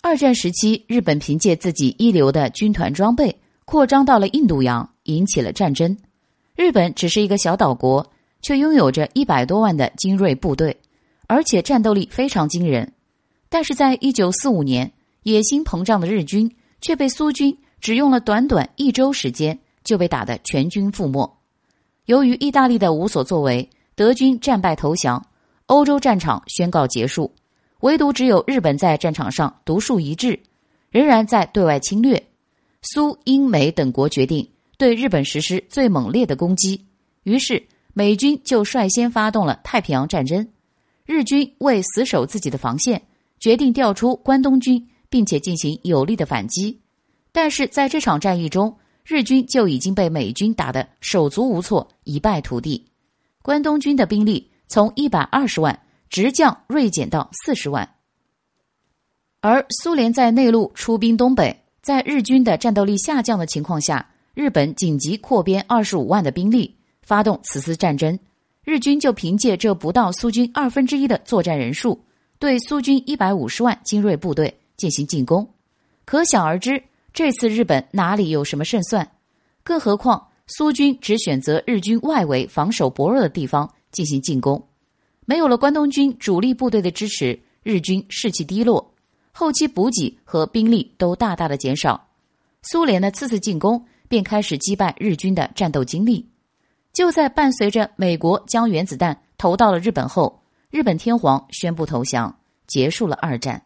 二战时期，日本凭借自己一流的军团装备，扩张到了印度洋，引起了战争。日本只是一个小岛国，却拥有着一百多万的精锐部队，而且战斗力非常惊人。但是在一九四五年，野心膨胀的日军却被苏军只用了短短一周时间就被打得全军覆没。由于意大利的无所作为，德军战败投降，欧洲战场宣告结束。唯独只有日本在战场上独树一帜，仍然在对外侵略。苏、英、美等国决定对日本实施最猛烈的攻击，于是美军就率先发动了太平洋战争。日军为死守自己的防线，决定调出关东军，并且进行有力的反击。但是在这场战役中，日军就已经被美军打得手足无措，一败涂地。关东军的兵力从一百二十万。直降锐减到四十万，而苏联在内陆出兵东北，在日军的战斗力下降的情况下，日本紧急扩编二十五万的兵力，发动此次战争。日军就凭借这不到苏军二分之一的作战人数，对苏军一百五十万精锐部队进行进攻。可想而知，这次日本哪里有什么胜算？更何况苏军只选择日军外围防守薄弱的地方进行进攻。没有了关东军主力部队的支持，日军士气低落，后期补给和兵力都大大的减少。苏联的次次进攻便开始击败日军的战斗经历。就在伴随着美国将原子弹投到了日本后，日本天皇宣布投降，结束了二战。